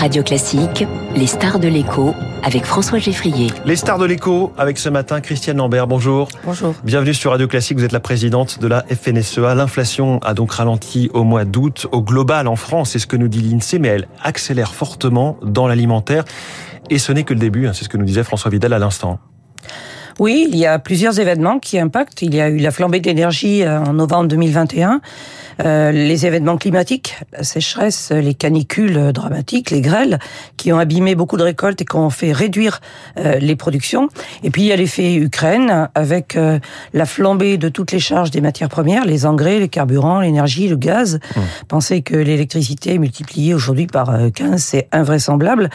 Radio Classique, les stars de l'écho avec François Geffrier. Les stars de l'écho avec ce matin Christiane Lambert. Bonjour. Bonjour. Bienvenue sur Radio Classique. Vous êtes la présidente de la FNSEA. L'inflation a donc ralenti au mois d'août. Au global en France, c'est ce que nous dit l'INSEE, mais elle accélère fortement dans l'alimentaire. Et ce n'est que le début. Hein, c'est ce que nous disait François Vidal à l'instant. Oui, il y a plusieurs événements qui impactent. Il y a eu la flambée d'énergie euh, en novembre 2021. Euh, les événements climatiques, la sécheresse, les canicules dramatiques, les grêles, qui ont abîmé beaucoup de récoltes et qui ont fait réduire euh, les productions. Et puis il y a l'effet Ukraine, avec euh, la flambée de toutes les charges des matières premières, les engrais, les carburants, l'énergie, le gaz. Mmh. Pensez que l'électricité multipliée aujourd'hui par 15, c'est invraisemblable.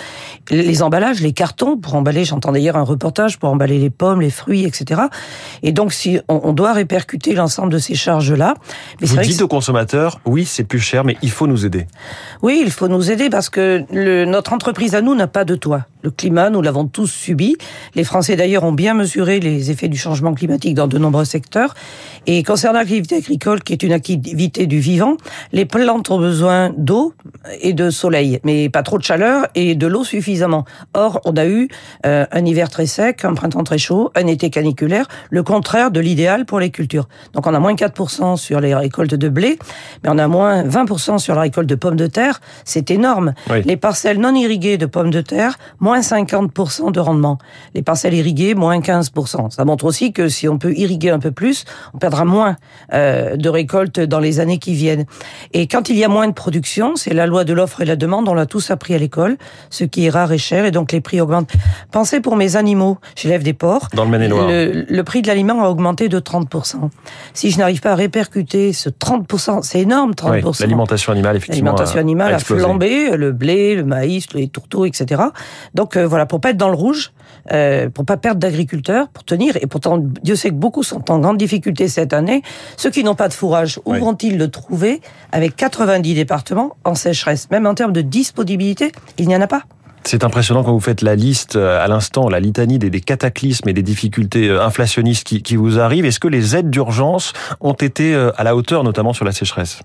Les emballages, les cartons, pour emballer, j'entends d'ailleurs un reportage, pour emballer les pommes, les fruits, etc. Et donc si on, on doit répercuter l'ensemble de ces charges-là. Mais Vous dites aux oui, c'est plus cher, mais il faut nous aider. Oui, il faut nous aider parce que notre entreprise à nous n'a pas de toit. Le climat, nous l'avons tous subi. Les Français d'ailleurs ont bien mesuré les effets du changement climatique dans de nombreux secteurs. Et concernant l'activité agricole, qui est une activité du vivant, les plantes ont besoin d'eau et de soleil, mais pas trop de chaleur et de l'eau suffisamment. Or, on a eu euh, un hiver très sec, un printemps très chaud, un été caniculaire, le contraire de l'idéal pour les cultures. Donc on a moins 4% sur les récoltes de blé, mais on a moins 20% sur la récolte de pommes de terre. C'est énorme. Les parcelles non irriguées de pommes de terre, moins 50% de rendement. Les parcelles irriguées, moins 15%. Ça montre aussi que si on peut irriguer un peu plus, on perdra moins euh, de récoltes dans les années qui viennent. Et quand il y a moins de production, c'est la loi de l'offre et la demande, on l'a tous appris à l'école, ce qui est rare et cher, et donc les prix augmentent. Pensez pour mes animaux, j'élève des porcs. Dans le Le, le prix de l'aliment a augmenté de 30%. Si je n'arrive pas à répercuter ce 30% c'est énorme, 30%. L'alimentation animale, effectivement. L'alimentation animale a, flambé, le blé, le maïs, les tourteaux, etc. Donc euh, voilà, pour pas être dans le rouge, euh, pour pas perdre d'agriculteurs, pour tenir. Et pourtant, Dieu sait que beaucoup sont en grande difficulté cette année. Ceux qui n'ont pas de fourrage, où vont-ils le trouver avec 90 départements en sécheresse? Même en termes de disponibilité, il n'y en a pas. C'est impressionnant quand vous faites la liste euh, à l'instant, la litanie des, cataclysmes et des difficultés euh, inflationnistes qui, vous arrivent. Est-ce que les aides d'urgence ont été euh, à la hauteur, notamment sur la sécheresse?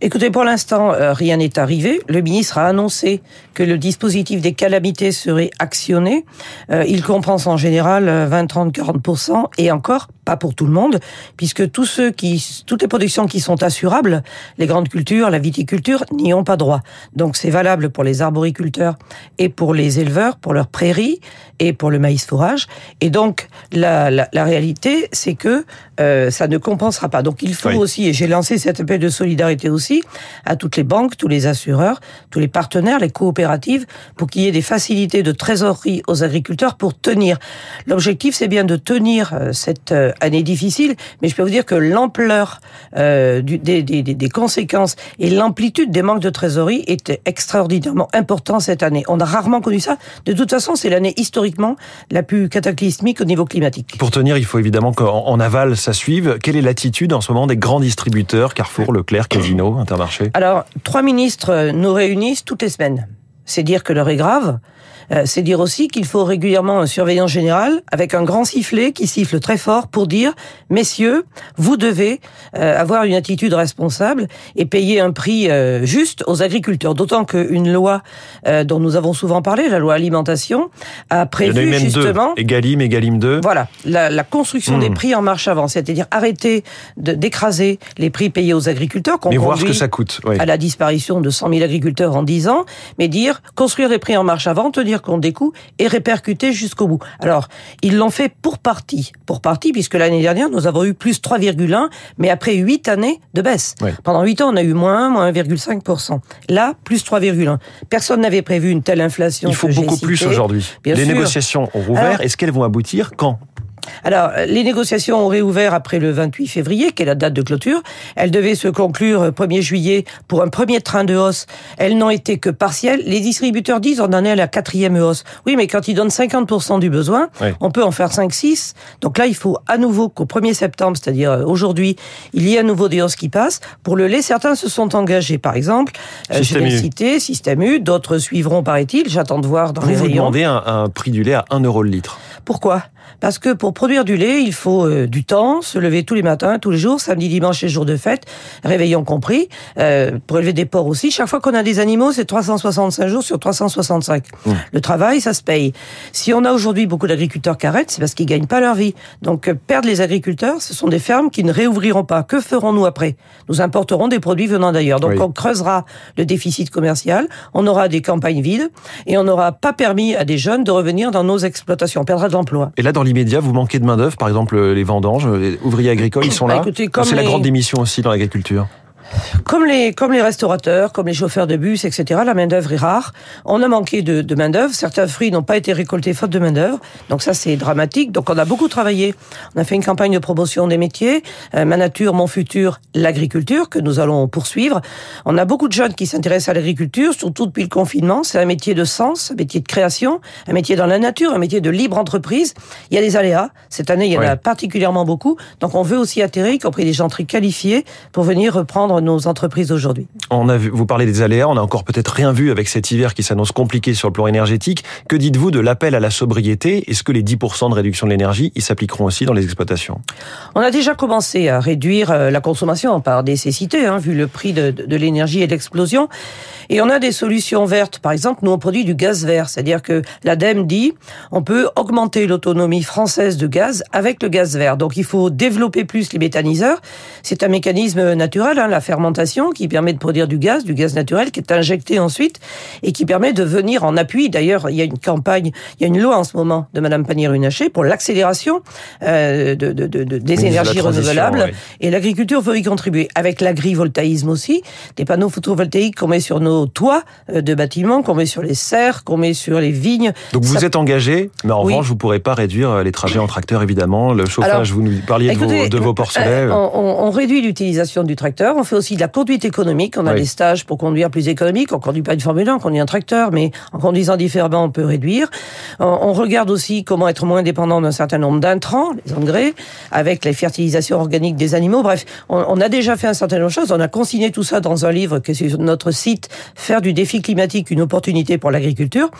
Écoutez, pour l'instant, rien n'est arrivé. Le ministre a annoncé que le dispositif des calamités serait actionné. Il compense en général 20, 30, 40% et encore pas pour tout le monde, puisque tous ceux qui, toutes les productions qui sont assurables, les grandes cultures, la viticulture, n'y ont pas droit. Donc c'est valable pour les arboriculteurs et pour les éleveurs, pour leurs prairies et pour le maïs fourrage. Et donc la, la, la réalité, c'est que euh, ça ne compensera pas. Donc il faut aussi, et j'ai lancé cet appel de solidarité aussi à toutes les banques, tous les assureurs, tous les partenaires, les coopératives, pour qu'il y ait des facilités de trésorerie aux agriculteurs pour tenir. L'objectif, c'est bien de tenir euh, cette euh, année difficile, mais je peux vous dire que l'ampleur euh, des, des, des, conséquences et l'amplitude des manques de trésorerie est extraordinairement important cette année. On a rarement connu ça. De toute façon, c'est l'année historiquement la plus cataclysmique au niveau climatique. Pour tenir, il faut évidemment qu'en aval, ça suive. Quelle est l'attitude en ce moment des grands distributeurs, Carrefour, Leclerc, Casino, Intermarché? Alors, trois ministres nous réunissent toutes les semaines. C'est dire que l'heure est grave. Euh, c'est dire aussi qu'il faut régulièrement un surveillant général avec un grand sifflet qui siffle très fort pour dire messieurs, vous devez euh, avoir une attitude responsable et payer un prix euh, juste aux agriculteurs. D'autant qu'une loi dont nous avons souvent parlé, la loi alimentation, a prévu justement deux. Egalim, Egalim 2. Voilà, la, la construction des hmm. prix en marche avant, c'est-à-dire arrêter d'écraser les prix payés aux agriculteurs. Mais voir ce que ça coûte. À la disparition de 100 000 agriculteurs en 10 ans, mais dire construire des prix en marche avant, te qu'on coûts et répercuter jusqu'au bout. Alors, ils l'ont fait pour partie, pour partie, puisque l'année dernière, nous avons eu plus 3,1, mais après 8 années de baisse. Pendant 8 ans, on a eu moins, moins 1,5%. Là, plus 3,1. Personne n'avait prévu une telle inflation. Il faut beaucoup plus aujourd'hui. Les négociations ont rouvert. Est-ce qu'elles vont aboutir? Quand? Alors, les négociations ont réouvert après le 28 février, qui est la date de clôture. Elles devaient se conclure 1er juillet pour un premier train de hausse. Elles n'ont été que partielles. Les distributeurs disent on en est à la quatrième hausse. Oui, mais quand ils donnent 50% du besoin, on peut en faire 5-6. Donc là, il faut à nouveau qu'au 1er septembre, c'est-à-dire euh, aujourd'hui, il y ait à nouveau des hausses qui passent. Pour le lait, certains se sont engagés. Par exemple, euh, je vais citer Système U, d'autres suivront, paraît-il. J'attends de voir dans Vous les vous rayons. demandez un, un prix du lait à 1 euro le litre. Pourquoi? Parce que pour produire du lait, il faut euh, du temps, se lever tous les matins, tous les jours, samedi, dimanche et jours de fête, réveillon compris, euh, pour élever des porcs aussi. Chaque fois qu'on a des animaux, c'est 365 jours sur 365. Mmh. Le travail, ça se paye. Si on a aujourd'hui beaucoup d'agriculteurs qui arrêtent, c'est parce qu'ils gagnent pas leur vie. Donc euh, perdre les agriculteurs, ce sont des fermes qui ne réouvriront pas. Que ferons-nous après? Nous importerons des produits venant d'ailleurs. Donc on creusera le déficit commercial, on aura des campagnes vides et on n'aura pas permis à des jeunes de revenir dans nos exploitations. On perdra de l'emploi. Et là, dans l'immédiat, vous manquez de main-d'œuvre, par exemple les vendanges, les ouvriers agricoles, ils sont bah, là. C'est la grande démission aussi dans l'agriculture. Comme les, comme les restaurateurs, comme les chauffeurs de bus, etc., la main-d'œuvre est rare. On a manqué de, de main-d'œuvre. Certains fruits n'ont pas été récoltés faute de main-d'œuvre. Donc ça, c'est dramatique. Donc on a beaucoup travaillé. On a fait une campagne de promotion des métiers. Euh, Ma nature, mon futur, l'agriculture, que nous allons poursuivre. On a beaucoup de jeunes qui s'intéressent à l'agriculture, surtout depuis le confinement. C'est un métier de sens, un métier de création, un métier dans la nature, un métier de libre entreprise. Il y a des aléas. Cette année, il y en a particulièrement beaucoup. Donc on veut aussi atterrir, y compris des gens très qualifiés, pour venir reprendre nos entreprises aujourd'hui. On a vu, vous parlez des aléas, on a encore peut-être rien vu avec cet hiver qui s'annonce compliqué sur le plan énergétique. Que dites-vous de l'appel à la sobriété? Est-ce que les 10% de réduction de l'énergie, ils s'appliqueront aussi dans les exploitations? On a déjà commencé à réduire euh, la consommation par nécessité, hein, vu le prix de, de l'énergie et l'explosion. Et on a des solutions vertes. Par exemple, nous on produit du gaz vert, c'est-à-dire que l'ADEME dit on peut augmenter l'autonomie française de gaz avec le gaz vert. Donc il faut développer plus les méthaniseurs. C'est un mécanisme naturel, hein, la fermentation, qui permet de produire du gaz, du gaz naturel, qui est injecté ensuite et qui permet de venir en appui. D'ailleurs, il y a une campagne, il y a une loi en ce moment de Madame Pannier-Runacher pour l'accélération euh, de, de, de, des énergies renouvelables. Et l'agriculture veut y contribuer avec l'agrivoltaïsme aussi, des panneaux photovoltaïques qu'on met sur nos toits euh, de bâtiments, qu'on met sur les serres, qu'on met sur les vignes. Donc vous êtes engagé, mais en revanche, vous ne pourrez pas réduire euh, les trajets en tracteur, évidemment. Le chauffage, vous nous parliez de, vos, de vos porcelets. On, on, réduit l'utilisation du tracteur. On fait aussi de la conduite économique. On a des stages pour conduire plus économique. On ne conduit pas une Formule 1, on conduit un tracteur, mais en conduisant différemment, on peut réduire. On, regarde aussi comment être moins dépendant d'un certain nombre d'intrants, les engrais, avec les fertilisations organiques des animaux. Bref, on, on, a déjà fait un certain nombre de choses. On a consigné tout ça dans un livre qui est sur notre site faire du défi climatique une opportunité pour l'agriculture.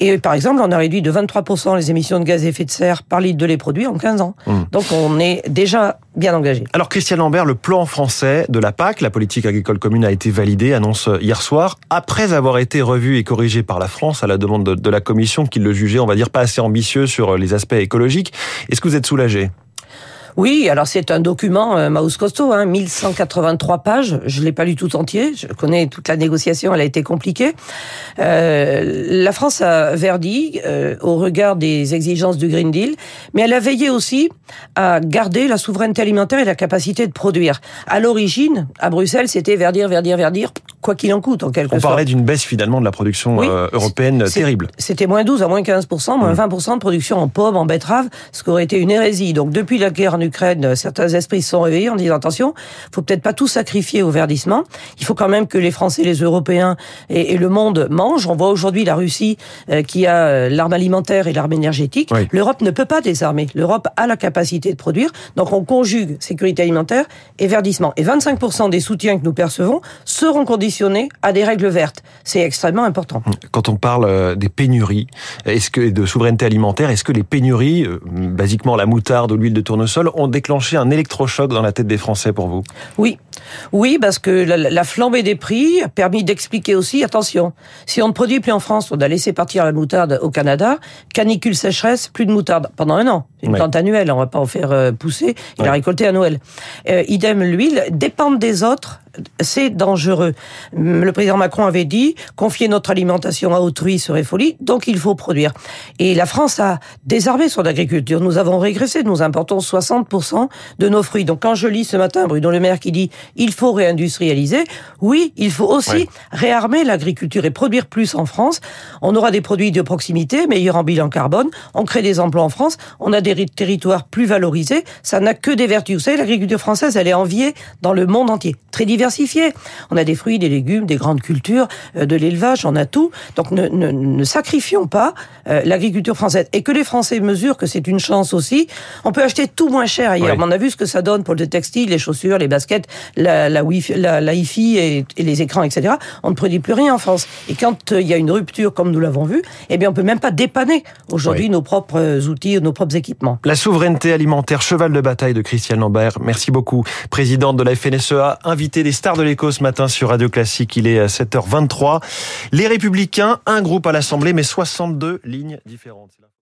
Et par exemple, on a réduit de 23% les émissions de gaz à effet de serre par litre de lait produit en 15 ans. Mmh. Donc on est déjà bien engagé. Alors Christian Lambert, le plan français de la PAC, la politique agricole commune, a été validé, annonce hier soir, après avoir été revu et corrigé par la France à la demande de, de la Commission qui le jugeait, on va dire, pas assez ambitieux sur les aspects écologiques. Est-ce que vous êtes soulagé? Oui, alors c'est un document euh, Maus costaud, hein, 1183 pages. Je l'ai pas lu tout entier. Je connais toute la négociation, elle a été compliquée. Euh, la France a verdi euh, au regard des exigences du Green Deal, mais elle a veillé aussi à garder la souveraineté alimentaire et la capacité de produire. À l'origine, à Bruxelles, c'était verdir, verdir, verdir, quoi qu'il en coûte, en quelque sorte. On parlait d'une baisse finalement de la production euh, européenne terrible. C'était moins 12 à moins 15 moins 20 mmh. de production en pommes, en betteraves, ce qui aurait été une hérésie. Donc depuis la guerre Ukraine, certains esprits se sont réveillés en disant attention, faut peut-être pas tout sacrifier au verdissement. Il faut quand même que les Français, les Européens et, le monde mangent. On voit aujourd'hui la Russie euh, qui a euh, l'arme alimentaire et l'arme énergétique. L'Europe ne peut pas désarmer. L'Europe a la capacité de produire. Donc on conjugue sécurité alimentaire et verdissement. Et 25% des soutiens que nous percevons seront conditionnés à des règles vertes. C'est extrêmement important. Quand on parle euh, des pénuries, est-ce que de souveraineté alimentaire, est-ce que les pénuries, basiquement la moutarde ou l'huile de tournesol, ont déclenché un électrochoc dans la tête des Français pour vous? Oui. Oui, parce que la, flambée des prix a permis d'expliquer aussi, attention, si on ne produit plus en France, on a laissé partir la moutarde au Canada, canicule sécheresse, plus de moutarde pendant un an. Une plante annuelle, on va pas en faire euh, pousser, il a récolté à Noël. Euh, idem l'huile, dépendre des autres, c'est dangereux. Le président Macron avait dit confier notre alimentation à autrui serait folie, donc il faut produire. Et la France a désarmé son agriculture. Nous avons régressé, nous importons 60% de nos fruits. Donc quand je lis ce matin Bruno Le Maire qui dit il faut réindustrialiser, oui, il faut aussi réarmer l'agriculture et produire plus en France. On aura des produits de proximité, meilleurs en bilan carbone, on crée des emplois en France, on a des territoires plus valorisés, ça n'a que des vertus. Vous savez, l'agriculture française, elle est enviée dans le monde entier, très divers on a des fruits, des légumes, des grandes cultures, euh, de l'élevage, on a tout. Donc ne, ne, ne sacrifions pas euh, l'agriculture française. Et que les Français mesurent que c'est une chance aussi. On peut acheter tout moins cher ailleurs. On a vu ce que ça donne pour le textile, les chaussures, les baskets, la, la, wifi, la, la hi et, les écrans, etc. On ne produit plus rien en France. Et quand euh, il y a une rupture, comme nous l'avons vu, eh bien on peut même pas dépanner aujourd'hui nos propres outils, nos propres équipements. La souveraineté alimentaire, cheval de bataille de Christiane Lambert. Merci beaucoup. Présidente de la FNSEA, invité des stars de l'écho ce matin sur Radio Classique. Il est à 7h23. Les Républicains, un groupe à l'Assemblée, mais 62 lignes différentes.